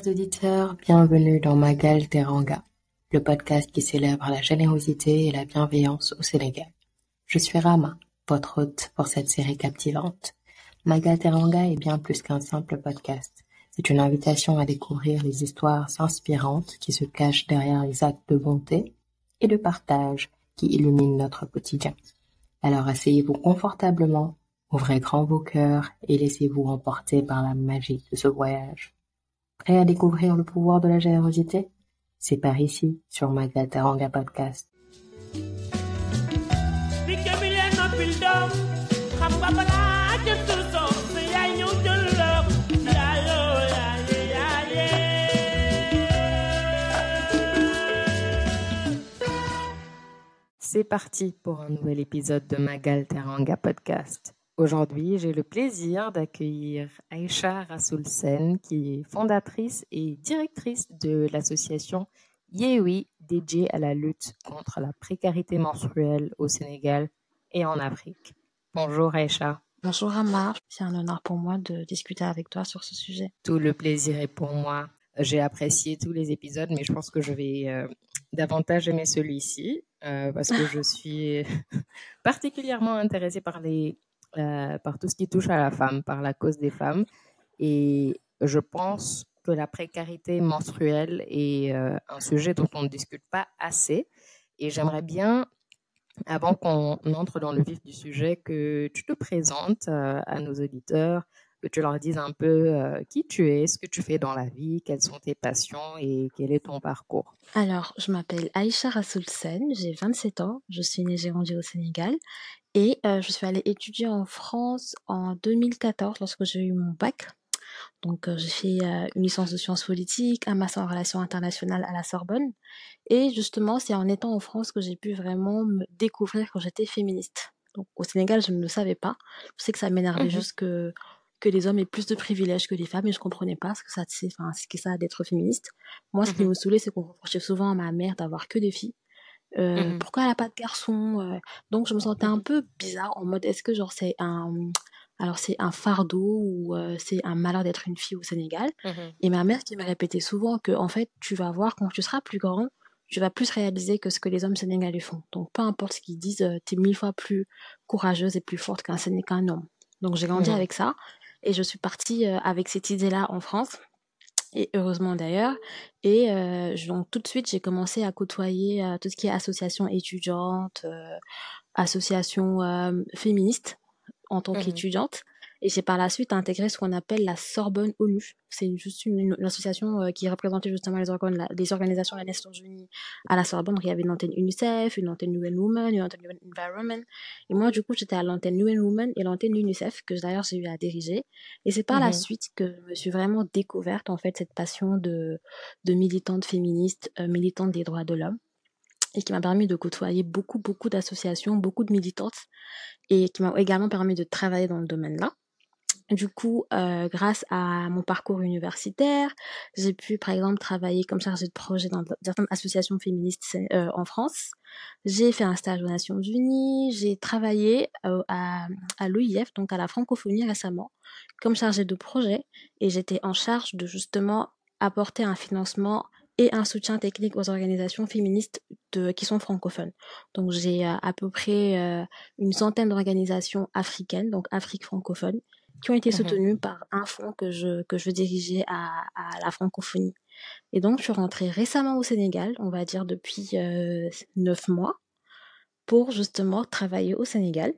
Chers auditeurs, bienvenue dans Magal Teranga, le podcast qui célèbre la générosité et la bienveillance au Sénégal. Je suis Rama, votre hôte pour cette série captivante. Magal Teranga est bien plus qu'un simple podcast. C'est une invitation à découvrir les histoires inspirantes qui se cachent derrière les actes de bonté et de partage qui illuminent notre quotidien. Alors asseyez-vous confortablement, ouvrez grand vos cœurs et laissez-vous emporter par la magie de ce voyage. Prêt à découvrir le pouvoir de la générosité? C'est par ici, sur Magataranga Podcast. C'est parti pour un nouvel épisode de Magal Teranga Podcast. Aujourd'hui, j'ai le plaisir d'accueillir Aïcha Rassoulsen, qui est fondatrice et directrice de l'association Yewi, dédiée à la lutte contre la précarité menstruelle au Sénégal et en Afrique. Bonjour Aïcha. Bonjour Amar, c'est un honneur pour moi de discuter avec toi sur ce sujet. Tout le plaisir est pour moi. J'ai apprécié tous les épisodes, mais je pense que je vais euh, davantage aimer celui-ci euh, parce que je suis particulièrement intéressée par les euh, par tout ce qui touche à la femme, par la cause des femmes. Et je pense que la précarité menstruelle est euh, un sujet dont on ne discute pas assez. Et j'aimerais bien, avant qu'on entre dans le vif du sujet, que tu te présentes euh, à nos auditeurs, que tu leur dises un peu qui tu es, ce que tu fais dans la vie, quelles sont tes passions et quel est ton parcours? Alors, je m'appelle Aïcha Rassoulsen, j'ai 27 ans, je suis née et au Sénégal et je suis allée étudier en France en 2014 lorsque j'ai eu mon bac. Donc j'ai fait une licence de sciences politiques, un master en relations internationales à la Sorbonne. Et justement, c'est en étant en France que j'ai pu vraiment me découvrir quand j'étais féministe. Donc au Sénégal, je ne le savais pas. Je sais que ça m'énervait mmh juste que que les hommes aient plus de privilèges que les femmes et je comprenais pas ce que ça c'est enfin ce que ça d'être féministe. Moi, ce qui mmh me saoulait, c'est qu'on reprochait souvent à ma mère d'avoir que des filles euh, mmh pourquoi elle a pas de garçon euh? Donc je me sentais un peu bizarre en mode est-ce que genre c'est un alors c'est un fardeau ou euh, c'est un malheur d'être une fille au Sénégal? Mmh Et ma mère qui me répétait souvent que en fait tu vas voir quand tu seras plus grand, tu vas plus réaliser que ce que les hommes sénégalais font. Donc peu importe ce qu'ils disent, tu es mille fois plus courageuse et plus forte qu'un qu'un homme. Donc j'ai grandi avec ça et je suis partie avec cette idée-là en France et heureusement d'ailleurs. Et euh, donc tout de suite, j'ai commencé à côtoyer euh, tout ce qui est association étudiante, euh, association euh, féministe en tant mmh qu'étudiante. Et j'ai par la suite intégré ce qu'on appelle la Sorbonne ONU. C'est juste une, association euh, qui représentait justement les, les organisations des Nations Unies à la Sorbonne. il y avait une antenne UNICEF, une antenne UN Women, une antenne UN Environment. Et moi, du coup, j'étais à l'antenne UN Women et l'antenne UNICEF, que d'ailleurs j'ai eu à diriger. Et c'est par la mmh suite que je me suis vraiment découverte, en fait, cette passion de, de militante féministe, euh, militante des droits de l'homme et qui m'a permis de côtoyer beaucoup, beaucoup d'associations, beaucoup de militantes et qui m'a également permis de travailler dans le domaine-là. Du coup, euh, grâce à mon parcours universitaire, j'ai pu, par exemple, travailler comme chargée de projet dans certaines associations féministes euh, en France. J'ai fait un stage aux Nations Unies. J'ai travaillé euh, à, à l'OIF, donc à la francophonie récemment, comme chargée de projet. Et j'étais en charge de justement apporter un financement et un soutien technique aux organisations féministes de, qui sont francophones. Donc j'ai à peu près une centaine d'organisations africaines, donc Afrique francophone, qui ont été mmh soutenus par un fonds que je, que je dirigeais à, à la francophonie. Et donc, je suis rentrée récemment au Sénégal, on va dire depuis euh, neuf mois, pour justement travailler au Sénégal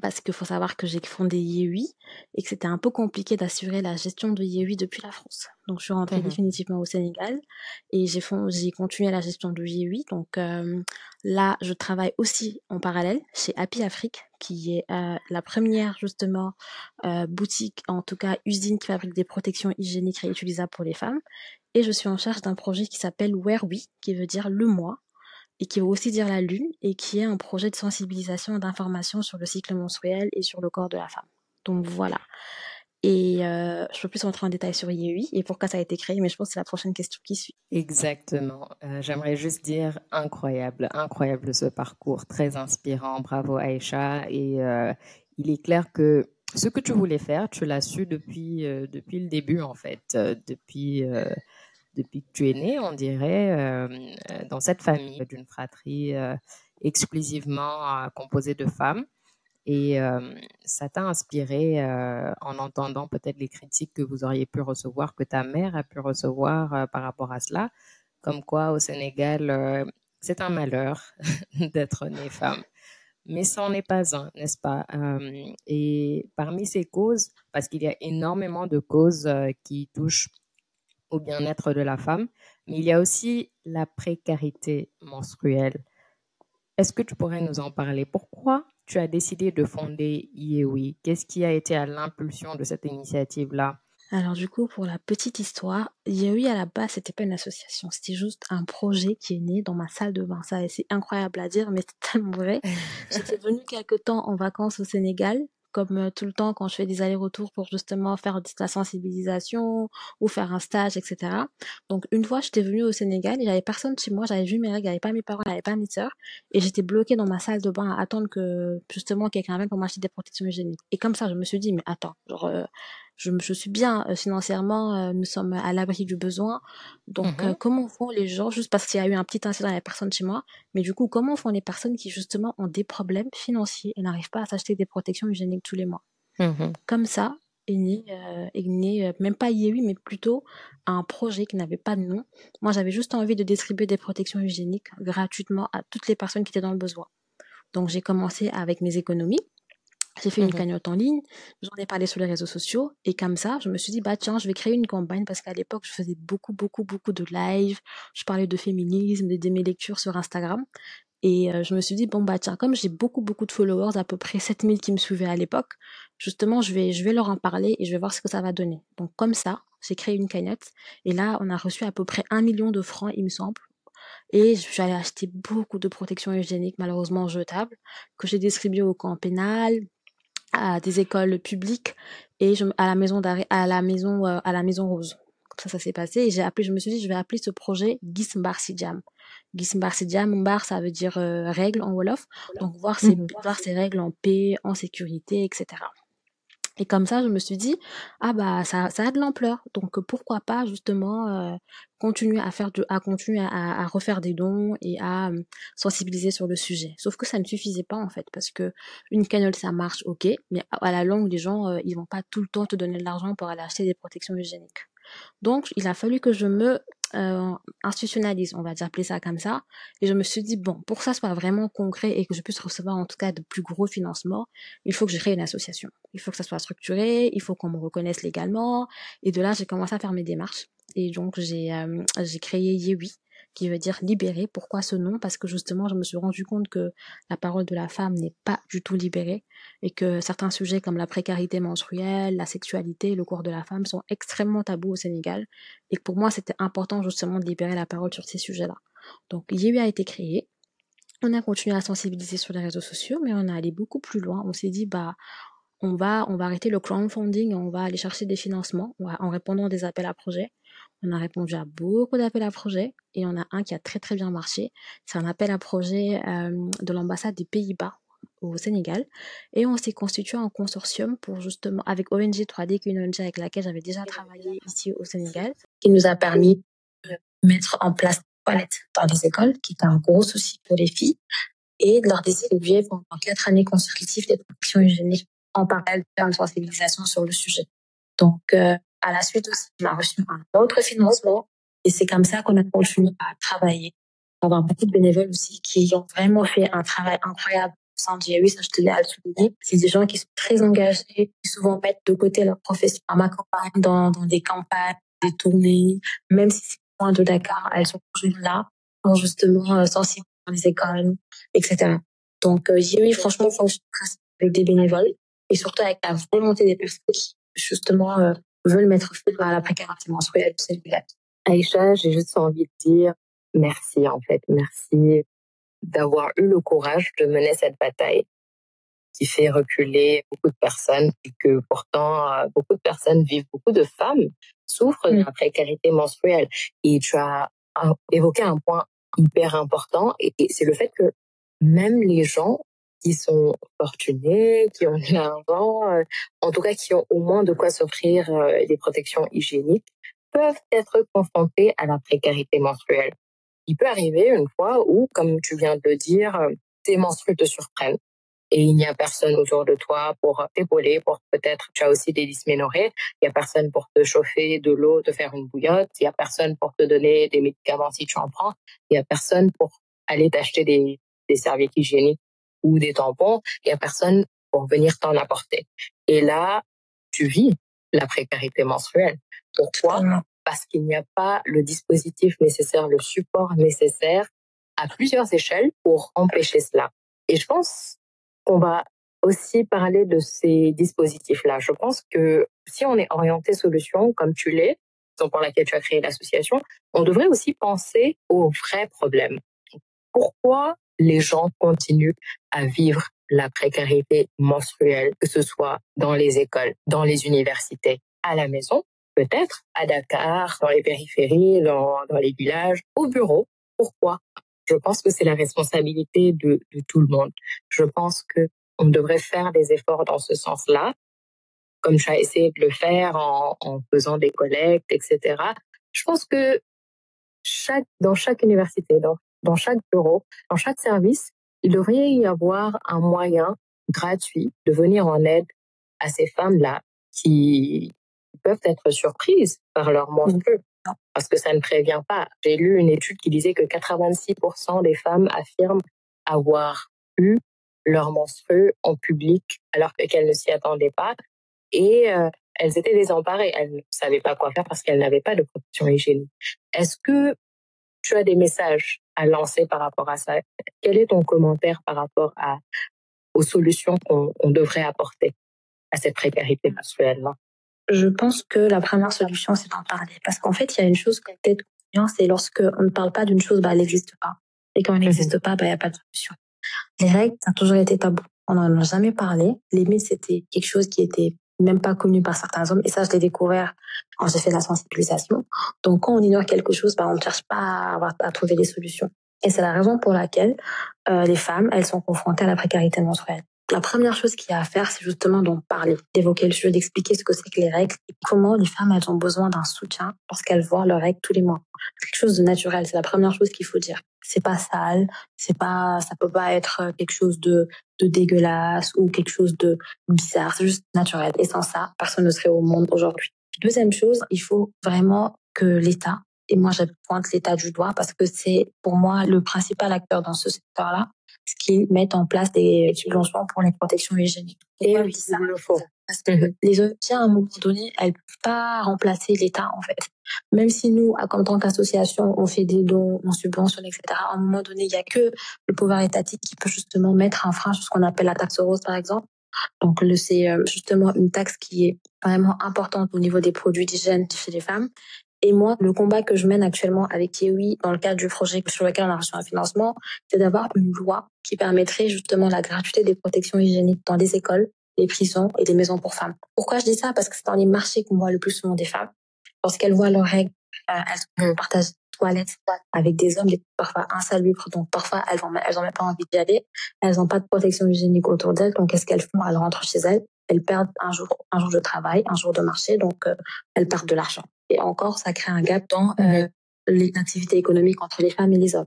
parce qu'il faut savoir que j'ai fondé Yehui et que c'était un peu compliqué d'assurer la gestion de Yehui depuis la France. Donc je suis rentrée mmh définitivement au Sénégal et j'ai j'ai continué la gestion de Yehui. Donc euh, là, je travaille aussi en parallèle chez Happy Afrique, qui est euh, la première justement euh, boutique, en tout cas usine qui fabrique des protections hygiéniques réutilisables pour les femmes. Et je suis en charge d'un projet qui s'appelle Where We, qui veut dire le moi, et qui veut aussi dire la Lune, et qui est un projet de sensibilisation et d'information sur le cycle menstruel et sur le corps de la femme. Donc voilà. Et euh, je peux plus rentrer en détail sur IEI et pourquoi ça a été créé, mais je pense que c'est la prochaine question qui suit. Exactement. Euh, j'aimerais juste dire incroyable, incroyable ce parcours, très inspirant. Bravo Aïcha. Et euh, il est clair que ce que tu voulais faire, tu l'as su depuis, depuis le début, en fait, depuis, depuis que tu es né, on dirait, dans cette famille d'une fratrie exclusivement composée de femmes. Et ça t'a inspiré en entendant peut-être les critiques que vous auriez pu recevoir, que ta mère a pu recevoir par rapport à cela, comme quoi au Sénégal, c'est un malheur d'être née femme. Mais ça n'en est pas un, n'est-ce pas? Et parmi ces causes, parce qu'il y a énormément de causes qui touchent au bien-être de la femme, mais il y a aussi la précarité menstruelle. Est-ce que tu pourrais nous en parler? Pourquoi tu as décidé de fonder IEWI Qu'est-ce qui a été à l'impulsion de cette initiative-là? Alors du coup, pour la petite histoire, IEWI à la base, c'était pas une association, c'était juste un projet qui est né dans ma salle de bain. Ça, c'est incroyable à dire, mais c'est tellement vrai. J'étais venue quelque temps en vacances au Sénégal comme tout le temps quand je fais des allers-retours pour justement faire de la sensibilisation ou faire un stage, etc. Donc une fois, j'étais venue au Sénégal et j'avais personne chez moi, j'avais vu mes règles, j'avais pas mes parents, j'avais pas mes sœurs et j'étais bloquée dans ma salle de bain à attendre que justement quelqu'un vienne pour m'acheter des protections hygiéniques. Et comme ça, je me suis dit mais attends, genre je, je, suis bien euh, financièrement, euh, nous sommes à l'abri du besoin. Donc, euh, mmh comment font les gens, juste parce qu'il y a eu un petit incident, il n'y a personne chez moi, mais du coup, comment font les personnes qui justement ont des problèmes financiers et n'arrivent pas à s'acheter des protections hygiéniques tous les mois? Mmh Comme ça, est né, est né même pas IEWI, mais plutôt un projet qui n'avait pas de nom. Moi, j'avais juste envie de distribuer des protections hygiéniques gratuitement à toutes les personnes qui étaient dans le besoin. Donc, j'ai commencé avec mes économies. J'ai fait une mmh cagnotte en ligne, j'en ai parlé sur les réseaux sociaux, et comme ça, je me suis dit, bah tiens, je vais créer une campagne parce qu'à l'époque, je faisais beaucoup, beaucoup, beaucoup de lives, je parlais de féminisme, de, mes lectures sur Instagram, et euh, je me suis dit, bon bah tiens, comme j'ai beaucoup, beaucoup de followers, à peu près 7000 qui me suivaient à l'époque, justement, je vais, je vais leur en parler et je vais voir ce que ça va donner. Donc comme ça, j'ai créé une cagnotte, et là, on a reçu à peu près un million de francs, il me semble, et je suis allée acheter beaucoup de protections hygiéniques, malheureusement jetables, que j'ai distribuées au camp pénal, à des écoles publiques et je, à la maison d'arrêt, à la maison, euh, à la maison rose. Comme ça, ça s'est passé et j'ai appelé, je me suis dit, je vais appeler ce projet Gismbar Sidjam. Gismbar Sidjam, Mbar, ça veut dire euh, règles en Wolof. Donc, voir ces, mmh voir ces règles en paix, en sécurité, etc. Et comme ça, je me suis dit, ah bah ça, a de l'ampleur. Donc pourquoi pas justement euh, continuer à faire de, à continuer à, à, refaire des dons et à euh, sensibiliser sur le sujet. Sauf que ça ne suffisait pas en fait, parce que une cagnotte ça marche, ok, mais à la longue les gens euh, ils vont pas tout le temps te donner de l'argent pour aller acheter des protections hygiéniques. Donc il a fallu que je me euh, institutionnalise, on va dire appeler ça comme ça. Et je me suis dit, bon, pour que ça soit vraiment concret et que je puisse recevoir en tout cas de plus gros financements, il faut que je crée une association. Il faut que ça soit structuré, il faut qu'on me reconnaisse légalement. Et de là, j'ai commencé à faire mes démarches. Et donc, j'ai euh, j'ai créé Yewi, qui veut dire libérer. Pourquoi ce nom? Parce que justement, je me suis rendu compte que la parole de la femme n'est pas du tout libérée et que certains sujets comme la précarité menstruelle, la sexualité, le corps de la femme sont extrêmement tabous au Sénégal et pour moi, c'était important justement de libérer la parole sur ces sujets-là. Donc, Yewi a été créé. On a continué à sensibiliser sur les réseaux sociaux, mais on a allé beaucoup plus loin. On s'est dit, bah, on va, on va arrêter le crowdfunding, on va aller chercher des financements en répondant à des appels à projets. On a répondu à beaucoup d'appels à projets et on a un qui a très très bien marché. C'est un appel à projet euh, de l'ambassade des Pays-Bas au Sénégal et on s'est constitué en consortium pour justement avec ONG 3D qui est une ONG avec laquelle j'avais déjà travaillé ici au Sénégal qui nous a permis de mettre en place des toilettes dans les écoles qui était un gros souci pour les filles et de leur distribuer pendant quatre années consécutives des protections hygiéniques en parallèle de une sensibilisation sur le sujet. Donc euh, à la suite aussi, on a reçu un autre financement et c'est comme ça qu'on a continué à travailler. Avoir beaucoup de bénévoles aussi qui ont vraiment fait un travail incroyable au sein ça je tenais à le souligner. C'est des gens qui sont très engagés, qui souvent mettent de côté leur profession. À ma campagne, dans, dans des campagnes, des tournées, même si c'est loin de Dakar, elles sont toujours là pour justement euh, sensibiliser les écoles, etc. Donc, euh, j'ai eu franchement fonctionne avec des bénévoles et surtout avec la volonté des personnes qui, justement, euh, veulent mettre fin à la précarité menstruelle. Aïcha, j'ai juste envie de dire merci en fait, merci d'avoir eu le courage de mener cette bataille qui fait reculer beaucoup de personnes et que pourtant euh, beaucoup de personnes vivent, beaucoup de femmes souffrent de la précarité menstruelle. Et tu as évoqué un point hyper important et c'est le fait que même les gens qui sont fortunés, qui ont de l'argent, euh, en tout cas qui ont au moins de quoi s'offrir euh, des protections hygiéniques, peuvent être confrontés à la précarité menstruelle. Il peut arriver une fois où, comme tu viens de le dire, euh, tes menstrues te surprennent et il n'y a personne autour de toi pour t'épauler, pour peut-être, tu as aussi des dysménorrhées, il n'y a personne pour te chauffer de l'eau, te faire une bouillotte, il n'y a personne pour te donner des médicaments si tu en prends, il n'y a personne pour aller t'acheter des, des serviettes hygiéniques ou des tampons, il n'y a personne pour venir t'en apporter. Et là, tu vis la précarité menstruelle. Pourquoi? Parce qu'il n'y a pas le dispositif nécessaire, le support nécessaire à plusieurs échelles pour empêcher cela. Et je pense qu'on va aussi parler de ces dispositifs-là. Je pense que si on est orienté solution, comme tu l'es, pour laquelle tu as créé l'association, on devrait aussi penser aux vrais problèmes. Pourquoi les gens continuent à vivre la précarité menstruelle, que ce soit dans les écoles, dans les universités, à la maison, peut-être à Dakar, dans les périphéries, dans, dans les villages, au bureau. Pourquoi? Je pense que c'est la responsabilité de, de tout le monde. Je pense que on devrait faire des efforts dans ce sens-là, comme as essayé de le faire en, faisant des collectes, etc. Je pense que chaque, dans chaque université, dans chaque bureau, dans chaque service, il devrait y avoir un moyen gratuit de venir en aide à ces femmes-là qui peuvent être surprises par leur menstru parce que ça ne prévient pas. J'ai lu une étude qui disait que 86% des femmes affirment avoir eu leur menstru en public alors qu'elles ne s'y attendaient pas et euh, elles étaient désemparées. Elles ne savaient pas quoi faire parce qu'elles n'avaient pas de protection hygiénique. Est-ce que tu as des messages à lancer par rapport à ça. Quel est ton commentaire par rapport à, aux solutions qu'on devrait apporter à cette précarité mensuelle-là? Je pense que la première solution, c'est d'en parler. Parce qu'en fait, il y a une chose qui peut-être c'est lorsque on ne parle pas d'une chose, bah, elle n'existe pas. Et quand elle n'existe pas, bah, il n'y a pas de solution. Les règles, ça a toujours été tabou. On n'en a jamais parlé. Les mythes, c'était quelque chose qui était même pas connu par certains hommes. Et ça, je l'ai découvert quand j'ai fait la sensibilisation. Donc, quand on ignore quelque chose, bah, on ne cherche pas à, à trouver des solutions. Et c'est la raison pour laquelle euh, les femmes, elles sont confrontées à la précarité menstruelle. La première chose qu'il y a à faire, c'est justement d'en parler, d'évoquer le sujet, d'expliquer ce que c'est que les règles et comment les femmes, elles ont besoin d'un soutien parce qu'elles voient leurs règles tous les mois. Quelque chose de naturel, c'est la première chose qu'il faut dire. C'est pas sale, c'est pas, ça peut pas être quelque chose de, de dégueulasse ou quelque chose de bizarre. C'est juste naturel. Et sans ça, personne ne serait au monde aujourd'hui. Deuxième chose, il faut vraiment que l'État et moi, je pointe l'État du doigt parce que c'est pour moi le principal acteur dans ce secteur-là, ce qui met en place des subventions pour les protections hygiéniques. Et oui, ça le faut. Parce que mhm. les ONG, à un moment donné, elles ne peuvent pas remplacer l'État, en fait. Même si nous, en tant qu'association, on fait des dons, on subventionne, etc., à un moment donné, il n'y a que le pouvoir étatique qui peut justement mettre un frein sur ce qu'on appelle la taxe rose, par exemple. Donc, c'est euh, justement une taxe qui est vraiment importante au niveau des produits d'hygiène chez les femmes et moi, le combat que je mène actuellement avec Kiwi dans le cadre du projet sur lequel on a reçu un financement, c'est d'avoir une loi qui permettrait justement la gratuité des protections hygiéniques dans les écoles, les prisons et les maisons pour femmes. Pourquoi je dis ça? Parce que c'est dans les marchés qu'on voit le plus souvent des femmes. Lorsqu'elles voient leurs règles, euh, elles partagent toilettes avec des hommes, parfois insalubres, donc parfois elles n'ont elles ont même pas envie d'y aller, elles n'ont pas de protection hygiénique autour d'elles, donc qu'est-ce qu'elles font? Elles rentrent chez elles, elles perdent un jour, un jour de travail, un jour de marché, donc euh, elles perdent de l'argent. Et encore, ça crée un gap dans euh, les activités économiques entre les femmes et les hommes.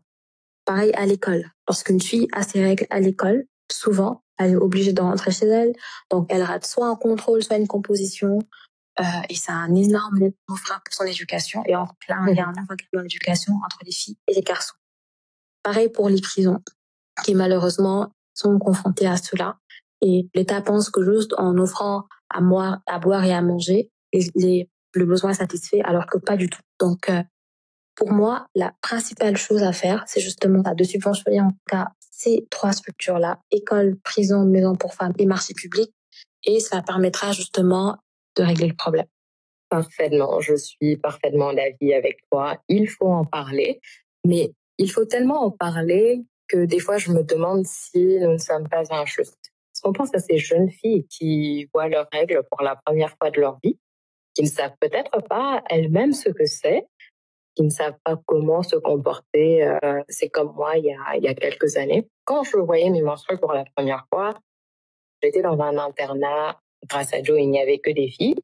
Pareil à l'école. Lorsqu'une fille a ses règles à l'école, souvent, elle est obligée de rentrer chez elle. Donc, elle rate soit un contrôle, soit une composition. Euh, et c'est un énorme frein pour son éducation. Et en là, il y a un gap dans l'éducation entre les filles et les garçons. Pareil pour les prisons, qui malheureusement sont confrontées à cela. Et l'État pense que juste en offrant à, moi, à boire et à manger, les, le besoin satisfait, alors que pas du tout. Donc, euh, pour moi, la principale chose à faire, c'est justement de subventionner en tout cas ces trois structures-là, école, prison, maison pour femmes et marché public, et ça permettra justement de régler le problème. Parfaitement, je suis parfaitement d'avis avec toi. Il faut en parler, mais il faut tellement en parler que des fois je me demande si nous ne sommes pas injustes. Parce qu'on pense à ces jeunes filles qui voient leurs règles pour la première fois de leur vie qui ne savent peut-être pas elles-mêmes ce que c'est. qui ne savent pas comment se comporter. Euh, c'est comme moi il y, a, il y a quelques années. Quand je voyais mes menstrues pour la première fois, j'étais dans un internat. Grâce à Joe, il n'y avait que des filles.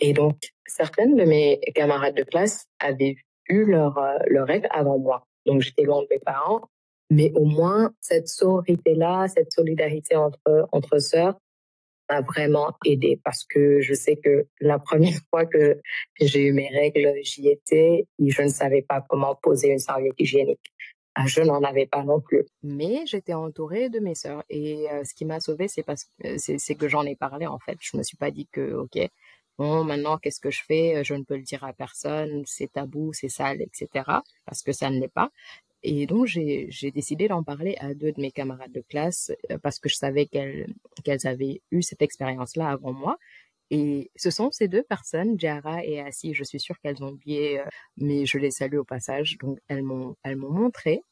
Et donc, certaines de mes camarades de classe avaient eu leur, euh, leur règle avant moi. Donc, j'étais loin de mes parents. Mais au moins, cette sororité-là, cette solidarité entre, entre sœurs, m'a vraiment aidé parce que je sais que la première fois que j'ai eu mes règles, j'y étais et je ne savais pas comment poser une serviette hygiénique. Ah, je n'en avais pas non plus. Mais j'étais entourée de mes sœurs et euh, ce qui m'a sauvée, c'est parce que c'est que j'en ai parlé en fait. Je me suis pas dit que ok, bon maintenant qu'est-ce que je fais? Je ne peux le dire à personne, c'est tabou, c'est sale, etc. Parce que ça ne l'est pas. Et donc, j'ai décidé d'en parler à deux de mes camarades de classe euh, parce que je savais qu'elles avaient eu cette expérience-là avant moi. Et ce sont ces deux personnes, Jara et Assi, je suis sûre qu'elles ont oublié, euh, mais je les salue au passage. Donc, elles m'ont elles m'ont montré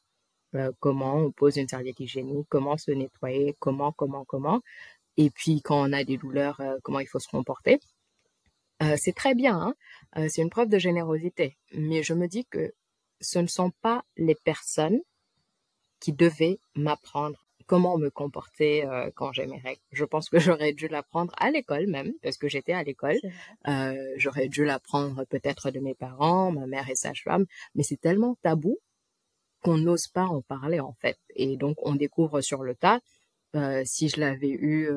euh, comment on pose une serviette hygiénique, comment se nettoyer, comment, comment, comment. Et puis, quand on a des douleurs, comment il faut se comporter. c'est très bien, hein c'est une preuve de générosité. Mais je me dis que ce ne sont pas les personnes qui devaient m'apprendre comment me comporter euh, quand j'ai mes règles. Je pense que j'aurais dû l'apprendre à l'école même, parce que j'étais à l'école. Euh, j'aurais dû l'apprendre peut-être de mes parents, ma mère est sage-femme, mais c'est tellement tabou qu'on n'ose pas en parler en fait. Et donc on découvre sur le tas. Euh, si je l'avais eu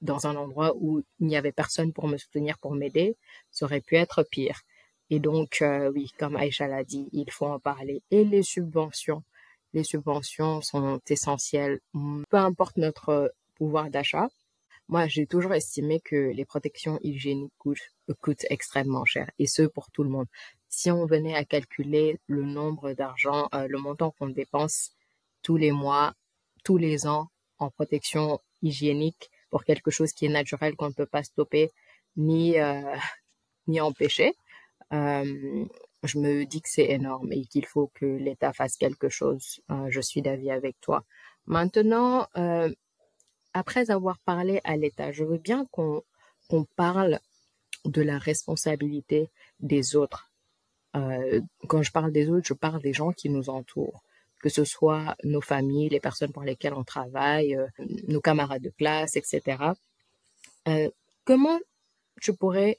dans un endroit où il n'y avait personne pour me soutenir, pour m'aider, ça aurait pu être pire. Et donc, euh, oui, comme Aïcha l'a dit, il faut en parler. Et les subventions, les subventions sont essentielles, peu importe notre pouvoir d'achat. Moi, j'ai toujours estimé que les protections hygiéniques coûtent, coûtent extrêmement cher, et ce pour tout le monde. Si on venait à calculer le nombre d'argent, euh, le montant qu'on dépense tous les mois, tous les ans en protection hygiénique pour quelque chose qui est naturel qu'on ne peut pas stopper ni euh, ni empêcher, je me dis que c'est énorme et qu'il faut que l'État fasse quelque chose. Euh, je suis d'avis avec toi. Maintenant, euh, après avoir parlé à l'État, je veux bien qu'on qu'on parle de la responsabilité des autres. Euh, quand je parle des autres, je parle des gens qui nous entourent, que ce soit nos familles, les personnes pour lesquelles on travaille, euh, nos camarades de classe, etc. Euh, comment je pourrais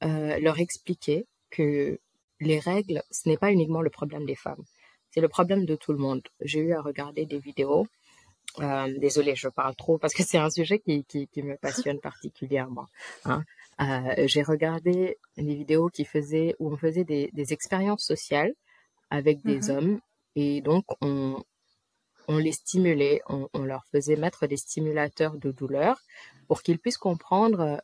leur expliquer que les règles, ce n'est pas uniquement le problème des femmes, c'est le problème de tout le monde. J'ai eu à regarder des vidéos. Euh, désolée, je parle trop parce que c'est un sujet qui, qui, qui, me passionne particulièrement. Hein. Euh, J'ai regardé des vidéos qui faisaient où on faisait des, des expériences sociales avec des mm-hmm. hommes et donc on, on les stimulait, on, on, leur faisait mettre des stimulateurs de douleur pour qu'ils puissent comprendre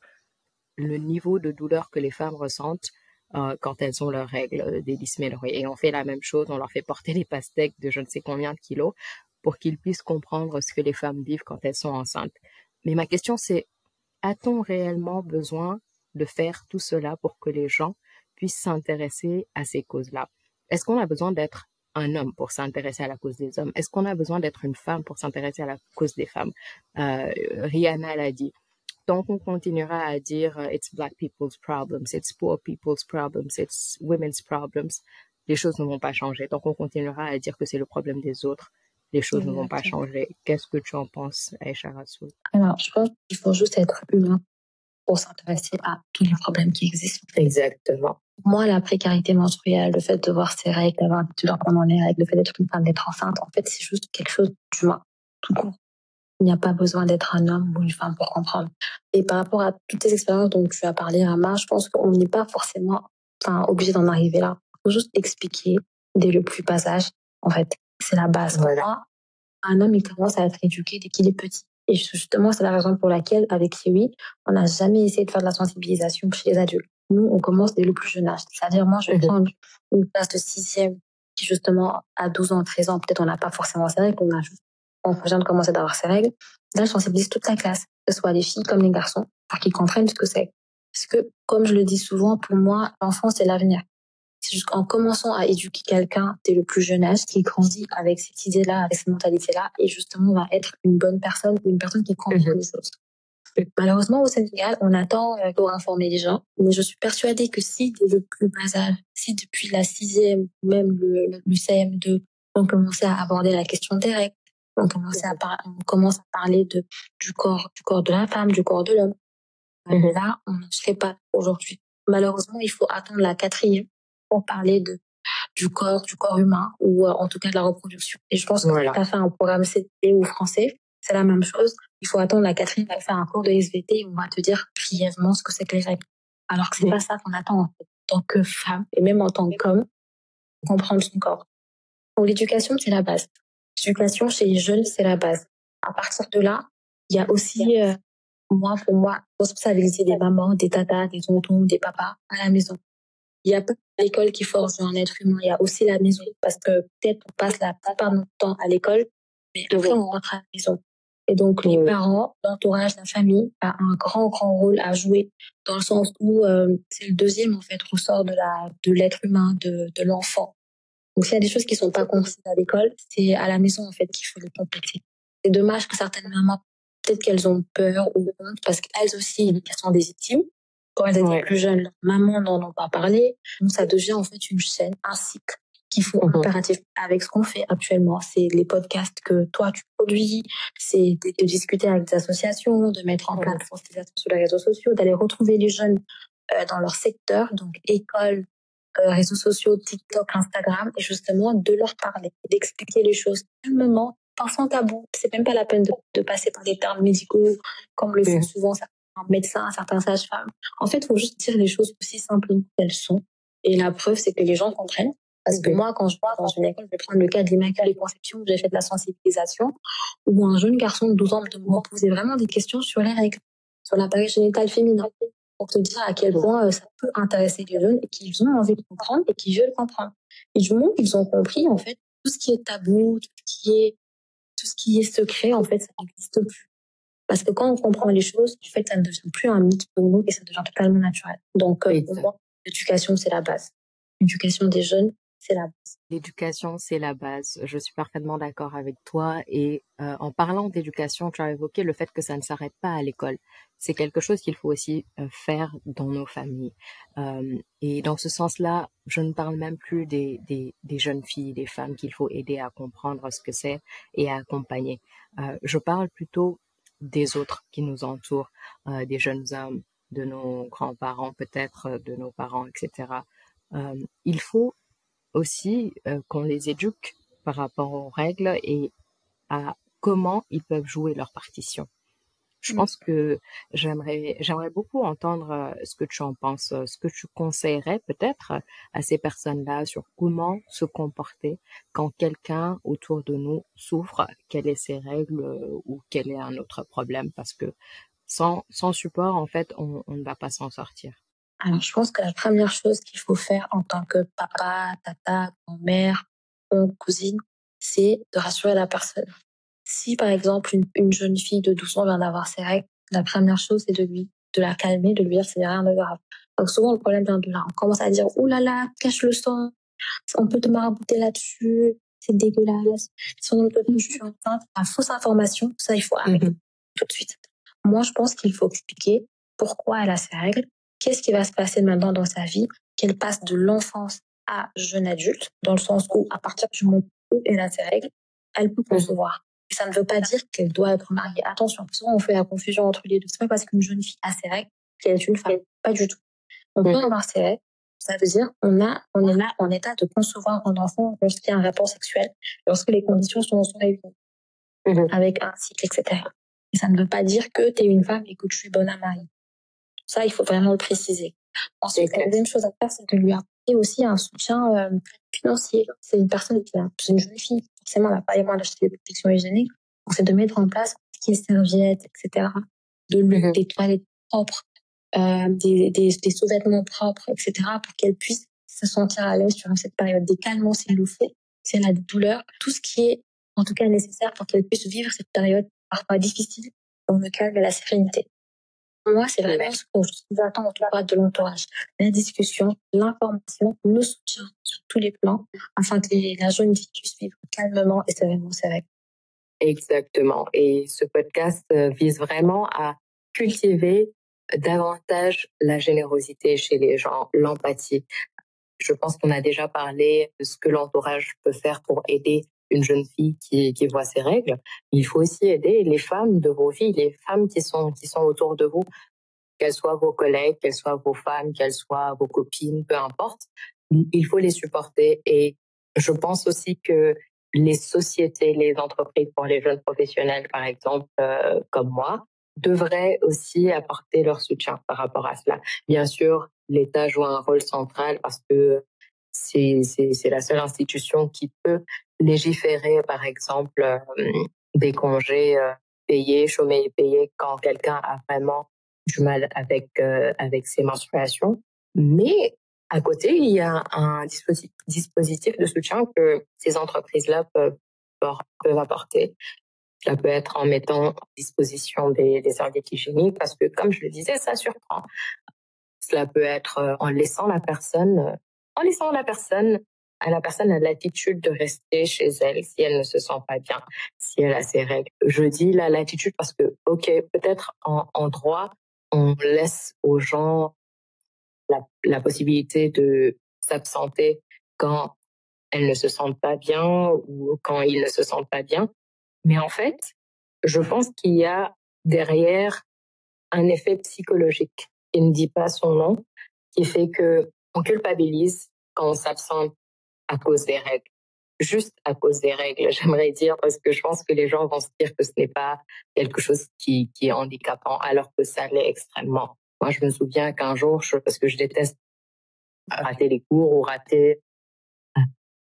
le niveau de douleur que les femmes ressentent euh, quand elles ont leurs règles euh, des dysménorrhées. Et on fait la même chose, on leur fait porter des pastèques de je ne sais combien de kilos pour qu'ils puissent comprendre ce que les femmes vivent quand elles sont enceintes. Mais ma question c'est, a-t-on réellement besoin de faire tout cela pour que les gens puissent s'intéresser à ces causes-là? Est-ce qu'on a besoin d'être un homme pour s'intéresser à la cause des hommes? Est-ce qu'on a besoin d'être une femme pour s'intéresser à la cause des femmes? Euh, Rihanna l'a dit. Donc, on continuera à dire uh, it's black people's problems, it's poor people's problems, it's women's problems. Les choses ne vont pas changer. Donc, on continuera à dire que c'est le problème des autres. Les choses ne vont pas changer. Qu'est-ce que tu en penses, Aïcha Rassoul? Alors, je pense qu'il faut juste être humain pour s'intéresser à tous les problèmes qui existent. Exactement. Moi, la précarité menstruelle, le fait de voir ses règles, d'avoir un pendant les règles, le fait d'être une femme, d'être enceinte, en fait, c'est juste quelque chose d'humain, tout court. Il n'y a pas besoin d'être un homme ou une femme pour comprendre. Et par rapport à toutes ces expériences dont tu as parlé, Rama, je pense qu'on n'est pas forcément enfin, obligé d'en arriver là. Il faut juste expliquer dès le plus passage. En fait, c'est la base. Voilà. un homme, il commence à être éduqué dès qu'il est petit. Et justement, c'est la raison pour laquelle, avec Kiwi, on n'a jamais essayé de faire de la sensibilisation chez les adultes. Nous, on commence dès le plus jeune âge. C'est-à-dire, moi, je mhm. prendre une classe de sixième qui, justement, à 12 ans, 13 ans, peut-être on n'a pas forcément ça, qu'on a juste on vient de commencer d'avoir ses règles, là, je sensibilise toute la classe, que ce soit les filles comme les garçons, pour qu'ils comprennent ce que c'est. Parce que, comme je le dis souvent, pour moi, l'enfant, c'est l'avenir. C'est juste qu'en commençant à éduquer quelqu'un dès le plus jeune âge, qui grandit avec cette idée-là, avec cette mentalité-là, et justement va être une bonne personne ou une personne qui comprend mhm. les choses. Malheureusement, au Sénégal, on attend euh, pour informer les gens, mais je suis persuadée que si dès le plus bas âge, si depuis la sixième, même le, le CM2, on commençait à aborder la question des règles, on, commençait à on commence à parler de, du, corps, du corps de la femme, du corps de l'homme, euh, là, on ne serait pas aujourd'hui. Malheureusement, il faut attendre la quatrième pour parler de du corps, du corps humain, ou euh, en tout cas de la reproduction. Et je pense que voilà. tu as fait un programme CT ou français, c'est la même chose. Il faut attendre la quatrième pour faire un cours de SVT où on va te dire brièvement ce que c'est que les règles. Alors que c'est pas ça qu'on attend en, tant que femme et même en tant qu'homme, comprendre son corps. Donc l'éducation, c'est la base. L'éducation chez les jeunes, c'est la base. À partir de là, il y a aussi, euh, moi, pour moi, responsabilité des mamans, des tatas, des tontons, des papas à la maison. Il y a pas l'école qui forge un être humain, il y a aussi la maison. Parce que peut-être on passe la plupart de notre temps à l'école, mais après on rentre à la maison. Et donc les parents, l'entourage, la famille a un grand grand rôle à jouer dans le sens où euh, c'est le deuxième en fait ressort de la de l'être humain, de, de l'enfant. Donc s'il y a des choses qui sont pas comprises à l'école, c'est à la maison en fait qu'il faut les compléter. C'est dommage que certaines mamans peut-être qu'elles ont peur ou honte parce qu'elles aussi elles sont des victimes quand elles étaient plus jeunes, leur maman n'en ont pas parlé. Donc, ça devient en fait une chaîne, un cycle qu'il faut mmh avec ce qu'on fait actuellement. C'est les podcasts que toi tu produis, c'est de, discuter avec des associations, de mettre en place des sur les réseaux sociaux, d'aller retrouver les jeunes euh, dans leur secteur, donc école, réseaux sociaux, TikTok, Instagram, et justement de leur parler, d'expliquer les choses calmement, pas sans tabou. C'est même pas la peine de, de, passer par des termes médicaux comme le font souvent un médecin, certains sages-femmes. En fait, il faut juste dire les choses aussi simplement qu'elles sont. Et la preuve, c'est que les gens comprennent. Parce que moi, quand je vois dans une école, je vais prendre le cas de l'Immaculée Conception où j'ai fait de la sensibilisation, où un jeune garçon de 12 ans me posait vraiment des questions sur les règles, sur l'appareil génital féminin, pour te dire à quel point euh, ça peut intéresser les jeunes et qu'ils ont envie de comprendre et qu'ils veulent comprendre. Et du moment qu'ils ont compris, en fait, tout ce qui est tabou, tout ce qui est, tout ce qui est secret, en fait, ça n'existe plus. Parce que quand on comprend les choses, en fait, ça ne devient plus un mythe pour nous et ça devient totalement naturel. Donc, euh, pour moi, l'éducation, c'est la base. L'éducation des jeunes, c'est la base. L'éducation, c'est la base. Je suis parfaitement d'accord avec toi. Et euh, en parlant d'éducation, tu as évoqué le fait que ça ne s'arrête pas à l'école. C'est quelque chose qu'il faut aussi euh, faire dans nos familles. Et dans ce sens-là, je ne parle même plus des, des, jeunes filles, des femmes qu'il faut aider à comprendre ce que c'est et à accompagner. Euh, je parle plutôt des autres qui nous entourent, des jeunes hommes, de nos grands-parents peut-être, de nos parents, etc. Il faut aussi qu'on les éduque par rapport aux règles et à comment ils peuvent jouer leur partition. Je pense que j'aimerais, j'aimerais beaucoup entendre euh, ce que tu en penses, euh, ce que tu conseillerais peut-être à ces personnes-là sur comment se comporter quand quelqu'un autour de nous souffre, quelles est ses règles euh, ou quel est un autre problème, parce que sans, sans support, en fait, on, on ne va pas s'en sortir. Alors, je pense que la première chose qu'il faut faire en tant que papa, tata, grand-mère, cousine, c'est de rassurer la personne. Si par exemple une, jeune fille de 12 ans vient d'avoir ses règles, la première chose c'est de lui de la calmer, de lui dire c'est rien de grave. Donc souvent le problème vient de là. On commence à dire là là, cache le sang, on peut te marabouter là-dessus, c'est dégueulasse. Si on te dit je suis enceinte, la fausse information, ça il faut arrêter mhm. tout de suite. Moi je pense qu'il faut expliquer pourquoi elle a ses règles, qu'est-ce qui va se passer maintenant dans sa vie, qu'elle passe de l'enfance à jeune adulte, dans le sens où à partir du moment où elle a ses règles, elle peut concevoir ça ne veut pas dire qu'elle doit être mariée. Attention, souvent on fait la confusion entre les deux. C'est pas parce qu'une jeune fille a ses règles qu'elle est une femme. Pas du tout. On peut avoir ses règles. Ça veut dire on a, on est là en état de concevoir un enfant lorsqu'il y a un rapport sexuel, lorsque les conditions sont, sont réunies, avec un cycle, etc. Et ça ne veut pas dire que tu es une femme et que tu es bonne à marier. Ça, il faut vraiment le préciser. Ensuite, la deuxième chose à faire, c'est de lui apporter aussi un soutien euh, financier. C'est une personne qui a, c'est une jeune fille forcément, on n'a pas les moyens d'acheter des protections hygiéniques. Donc, c'est de mettre en place ce qui est serviettes, etc., de l'eau, mmh des toilettes propres, euh, des, des, des sous-vêtements propres, etc., pour qu'elle puisse se sentir à l'aise durant cette période, des calmants s'il le faut, si elle a des douleurs, tout ce qui est en tout cas nécessaire pour qu'elle puisse vivre cette période parfois difficile dans le calme et la sérénité. Moi, c'est ce que j'attends en tout cas de l'entourage. La discussion, l'information, le soutien sur tous les plans afin que la jeune fille puisse vivre calmement et sereinement ses règles. Exactement. Et ce podcast euh, vise vraiment à cultiver davantage la générosité chez les gens, l'empathie. Je pense qu'on a déjà parlé de ce que l'entourage peut faire pour aider une jeune fille qui, voit ses règles. Il faut aussi aider les femmes de vos vies, les femmes qui sont, qui sont autour de vous, qu'elles soient vos collègues, qu'elles soient vos femmes, qu'elles soient vos copines, peu importe. Il faut les supporter. Et je pense aussi que les sociétés, les entreprises pour les jeunes professionnels, par exemple, euh, comme moi, devraient aussi apporter leur soutien par rapport à cela. Bien sûr, l'État joue un rôle central parce que c'est la seule institution qui peut légiférer, par exemple, euh, des congés euh, payés, chômés payés quand quelqu'un a vraiment du mal avec, euh, avec ses menstruations. Mais à côté, il y a un dispositif de soutien que ces entreprises-là peuvent, peuvent apporter. Ça peut être en mettant à disposition des, des serviettes hygiéniques parce que, comme je le disais, ça surprend. Cela peut être en laissant la personne, en laissant la personne à la personne a l'attitude de rester chez elle si elle ne se sent pas bien, si elle a ses règles. Je dis la l'attitude parce que, ok, peut-être en, droit, on laisse aux gens la, la possibilité de s'absenter quand elles ne se sentent pas bien ou quand ils ne se sentent pas bien. Mais en fait, je pense qu'il y a derrière un effet psychologique qui ne dit pas son nom, qui fait que on culpabilise quand on s'absente à cause des règles. Juste à cause des règles, j'aimerais dire, parce que je pense que les gens vont se dire que ce n'est pas quelque chose qui, qui est handicapant, alors que ça l'est extrêmement. Moi, je me souviens qu'un jour, je, parce que je déteste rater les cours ou rater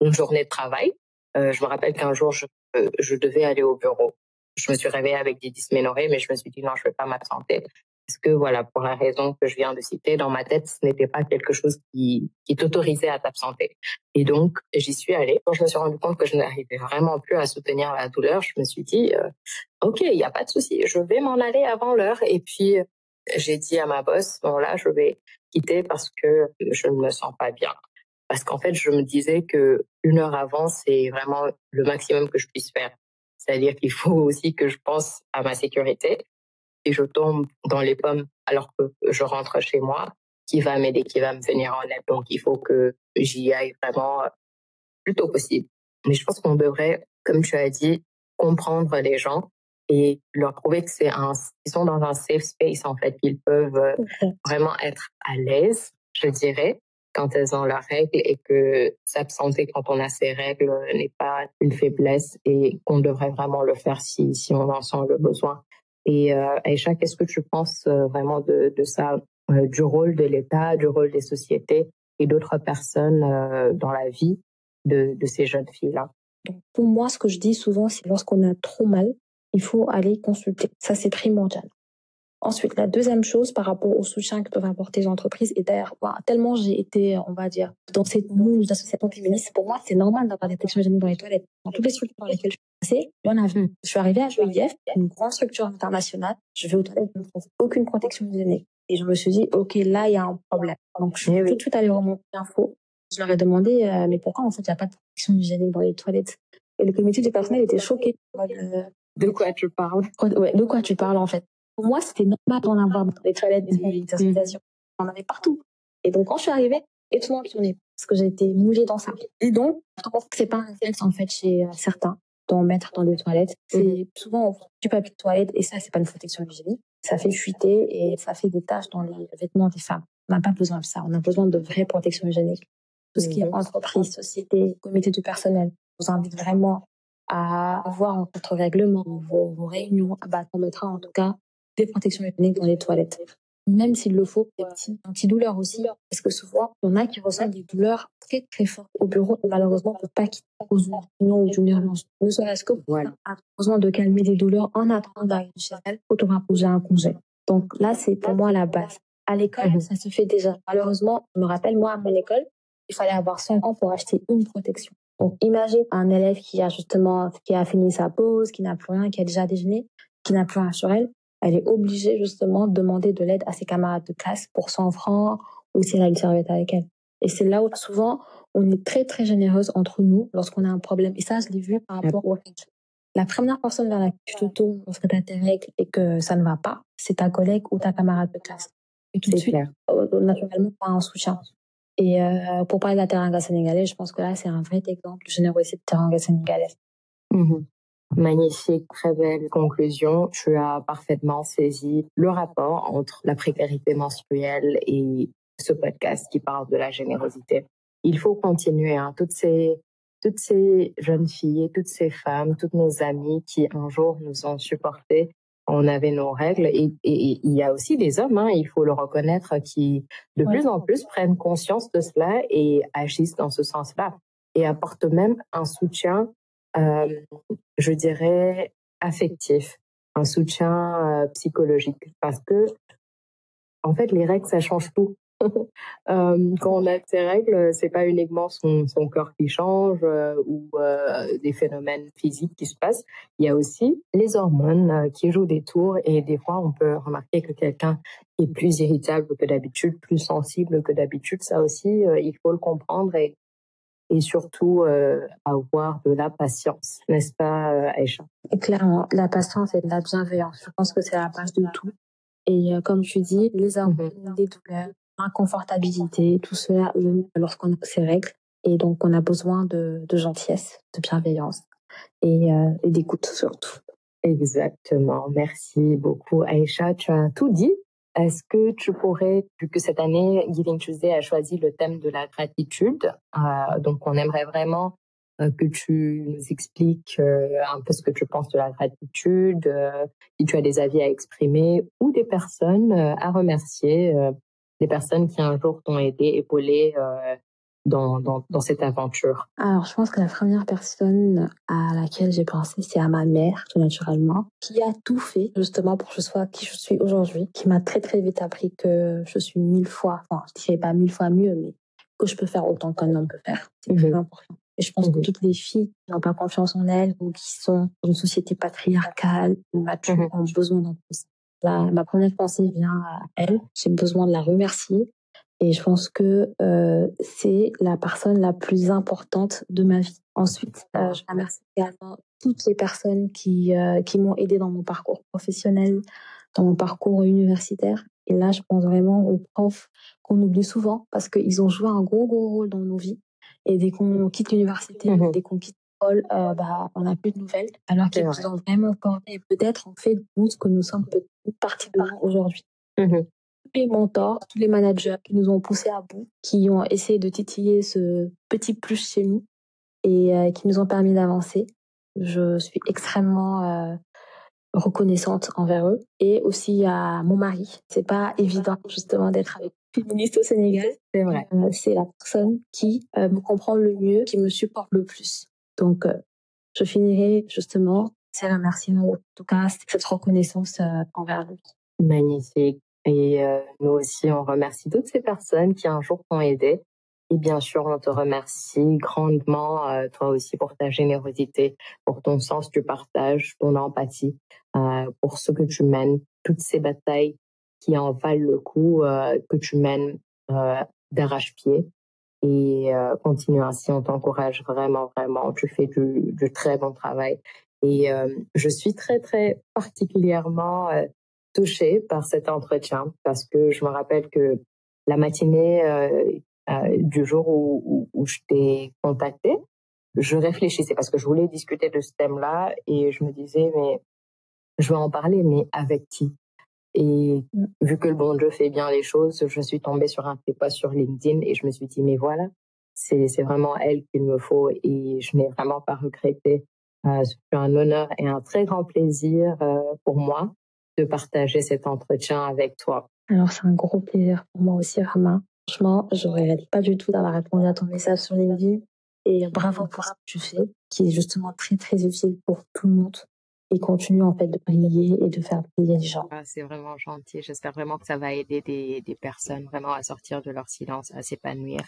une journée de travail, euh, je me rappelle qu'un jour, je, euh, je devais aller au bureau. Je me suis réveillée avec des dysménorrhées, mais je me suis dit non, je ne vais pas m'absenter. Parce que voilà, pour la raison que je viens de citer, dans ma tête, ce n'était pas quelque chose qui, t'autorisait à t'absenter. Et donc, j'y suis allée. Quand je me suis rendu compte que je n'arrivais vraiment plus à soutenir la douleur, je me suis dit, euh, OK, il n'y a pas de souci, je vais m'en aller avant l'heure. Et puis, j'ai dit à ma boss, bon là, je vais quitter parce que je ne me sens pas bien. Parce qu'en fait, je me disais que une heure avant, c'est vraiment le maximum que je puisse faire. C'est-à-dire qu'il faut aussi que je pense à ma sécurité et je tombe dans les pommes alors que je rentre chez moi, qui va m'aider, qui va me venir en aide. Donc, il faut que j'y aille vraiment le plus tôt possible. Mais je pense qu'on devrait, comme tu as dit, comprendre les gens et leur prouver que c'est un, ils sont dans un safe space, en fait, qu'ils peuvent euh, vraiment être à l'aise, je dirais, quand elles ont leurs règles et que s'absenter quand on a ses règles n'est pas une faiblesse et qu'on devrait vraiment le faire si, si on en sent le besoin. Et euh, Aïcha, qu'est-ce que tu penses euh, vraiment de, ça, euh, du rôle de l'État, du rôle des sociétés et d'autres personnes euh, dans la vie de, ces jeunes filles-là? Pour moi, ce que je dis souvent, c'est lorsqu'on a trop mal, il faut aller consulter. Ça, c'est primordial. Ensuite, la deuxième chose par rapport au soutien que peuvent apporter les entreprises, et d'ailleurs, tellement j'ai été, on va dire, dans cette moule d'associations féministes, pour moi, c'est normal d'avoir des protections hygiéniques dans les toilettes. Dans toutes les structures dans lesquelles je suis passée, il y en a vu. Je suis arrivée à JIF, une grande structure internationale. Je vais aux toilettes, je ne trouve aucune protection hygiénique. Et je me suis dit, OK, là, il y a un problème. Donc, je suis tout de suite allée remonter l'info. Je leur ai demandé, euh, mais pourquoi, en fait, il n'y a pas de protection hygiénique dans les toilettes? Et le comité du personnel était choqué. Euh, de quoi tu parles? Ouais, de quoi tu parles, en fait? Pour moi, c'était normal d'en avoir dans les toilettes des associations. On en avait partout. Et donc, quand je suis arrivée, et tout le monde tournait parce que j'ai été moulée dans ça. Et donc, je pense que c'est pas un réflexe, en fait, chez euh, certains d'en mettre dans des toilettes. C'est mhm. souvent on du papier de toilette et ça, c'est pas une protection hygiénique. Ça fait fuiter et ça fait des taches dans les vêtements des femmes. On n'a pas besoin de ça. On a besoin de vraies protections hygiéniques. Tout ce qui est entreprise, société, comité du personnel, je vous invite vraiment à voir en votre règlement, vos, vos réunions, bah, on mettra en tout cas des protections hygiéniques dans les toilettes. Même s'il le faut, des petits antidouleurs aussi. Parce que souvent, il y en a qui ressentent des douleurs très très fortes au bureau et malheureusement ne peuvent pas quitter cause d'une ou d'une urgence. Ne serait-ce que voilà. besoin de calmer des douleurs en attendant d'arriver chez elle, pour poser un congé. Donc là, c'est pour moi la base. À l'école, ça se fait déjà. Malheureusement, je me rappelle, moi, à mon école, il fallait avoir 5 ans pour acheter une protection. Donc, imagine un élève qui a justement, qui a fini sa pause, qui n'a plus rien, qui a déjà déjeuné, qui n'a plus rien sur elle elle est obligée justement de demander de l'aide à ses camarades de classe pour 100 francs ou si elle a une serviette avec elle. Et c'est là où souvent on est très très généreuse entre nous lorsqu'on a un problème. Et ça, je l'ai vu par rapport au la première personne vers laquelle tu te tournes lorsque tu as tes règles et que ça ne va pas, c'est ta collègue ou ta camarade de classe. Et tout de suite, euh, naturellement, pas un soutien. Et euh, pour parler de la teranga sénégalaise, je pense que là, c'est un vrai exemple de générosité de teranga sénégalaise. Mhm. Magnifique, très belle conclusion. Tu as parfaitement saisi le rapport entre la précarité menstruelle et ce podcast qui parle de la générosité. Il faut continuer. Hein. Toutes ces toutes ces jeunes filles, toutes ces femmes, toutes nos amies qui un jour nous ont supportés, on avait nos règles. Et, il y a aussi des hommes, hein, il faut le reconnaître, qui de plus en plus prennent conscience de cela et agissent dans ce sens-là et apportent même un soutien je dirais, affectif, un soutien psychologique. Parce que, en fait, les règles, ça change tout. quand on a ces règles, c'est pas uniquement son, son corps qui change ou des phénomènes physiques qui se passent. Il y a aussi les hormones qui jouent des tours et des fois on peut remarquer que quelqu'un est plus irritable que d'habitude, plus sensible que d'habitude. Ça aussi, il faut le comprendre et et surtout euh, avoir de la patience, n'est-ce pas, euh, Aïcha? Clairement, la patience et de la bienveillance. Je pense que c'est la base de tout. Et euh, comme tu dis, les hormones, mhm. les douleurs, l'inconfortabilité, tout cela lorsqu'on a ces règles. Et donc, on a besoin de, de gentillesse, de bienveillance et, euh, et d'écoute surtout. Exactement. Merci beaucoup, Aïcha. Tu as tout dit. Est-ce que tu pourrais, vu que cette année, Giving Tuesday a choisi le thème de la gratitude, euh, donc on aimerait vraiment euh, que tu nous expliques euh, un peu ce que tu penses de la gratitude, euh, si tu as des avis à exprimer ou des personnes à remercier, des personnes qui un jour t'ont aidé, épaulé dans, dans, dans, cette aventure Alors, je pense que la première personne à laquelle j'ai pensé, c'est à ma mère, tout naturellement, qui a tout fait justement pour que je sois qui je suis aujourd'hui, qui m'a très très vite appris que je suis mille fois, enfin, je dirais pas mille fois mieux, mais que je peux faire autant qu'un homme peut faire. C'est très mhm. important. Et je pense que mhm. toutes les filles qui n'ont pas confiance en elles ou qui sont dans une société patriarcale, mature, mhm. ont besoin d'un plus. ma première pensée vient à elle. J'ai besoin de la remercier et je pense que euh, c'est la personne la plus importante de ma vie. Ensuite, euh, je remercie également toutes les personnes qui, euh, qui m'ont aidé dans mon parcours professionnel, dans mon parcours universitaire. Et là, je pense vraiment aux profs qu'on oublie souvent parce qu'ils ont joué un gros, gros rôle dans nos vies. Et dès qu'on quitte l'université, mmh dès qu'on quitte l'école, euh, bah, on n'a plus de nouvelles. Alors qu'ils nous ont vraiment porté et peut-être en fait nous ce que nous sommes une partie de nous aujourd'hui. Mmh les mentors, tous les managers qui nous ont poussés à bout, qui ont essayé de titiller ce petit plus chez nous et euh, qui nous ont permis d'avancer. Je suis extrêmement euh, reconnaissante envers eux et aussi à mon mari. C'est pas évident justement d'être avec féministe au Sénégal. C'est vrai. Euh, c'est la personne qui me comprend le mieux, qui me supporte le plus. Donc, je finirai justement ces remerciements, en tout cas cette reconnaissance envers lui. Magnifique. Et euh, nous aussi, on remercie toutes ces personnes qui un jour t'ont aidé. Et bien sûr, on te remercie grandement, euh, toi aussi, pour ta générosité, pour ton sens du partage, ton empathie, euh, pour ce que tu mènes, toutes ces batailles qui en valent le coup, que tu mènes d'arrache-pied. Et continue ainsi, on t'encourage vraiment, vraiment. Tu fais du, du très bon travail. Et je suis très, très particulièrement touchée par cet entretien parce que je me rappelle que la matinée euh, euh, du jour où, où, je t'ai contacté, je réfléchissais parce que je voulais discuter de ce thème-là et je me disais mais je vais en parler mais avec qui? Et mm. vu que le bon Dieu fait bien les choses, je suis tombée sur un pas sur LinkedIn et je me suis dit mais voilà, c'est c'est vraiment elle qu'il me faut et je n'ai vraiment pas regretté. Euh, c'est un honneur et un très grand plaisir euh, pour moi de partager cet entretien avec toi. Alors, c'est un gros plaisir pour moi aussi, Rama. Franchement, je ne regrette pas du tout d'avoir répondu à ton message sur LinkedIn. Et bravo pour ce que tu fais, qui est justement très, très utile pour tout le monde et continue en fait de briller et de faire briller les gens. Ah, c'est vraiment gentil. J'espère vraiment que ça va aider des, des, personnes vraiment à sortir de leur silence, à s'épanouir.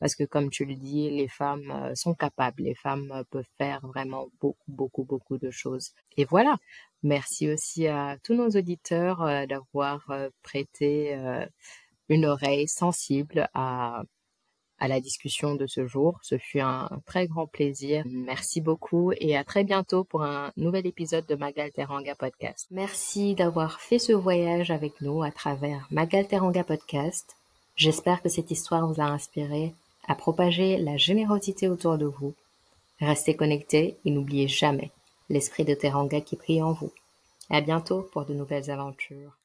Parce que comme tu le dis, les femmes euh, sont capables. Les femmes euh, peuvent faire vraiment beaucoup, beaucoup, beaucoup de choses. Et voilà. Merci aussi à tous nos auditeurs euh, d'avoir prêté une oreille sensible à à la discussion de ce jour. Ce fut un très grand plaisir. Merci beaucoup et à très bientôt pour un nouvel épisode de Magalteranga Podcast. Merci d'avoir fait ce voyage avec nous à travers Magalteranga Podcast. J'espère que cette histoire vous a inspiré à propager la générosité autour de vous. Restez connectés et n'oubliez jamais l'esprit de Teranga qui prie en vous. À bientôt pour de nouvelles aventures.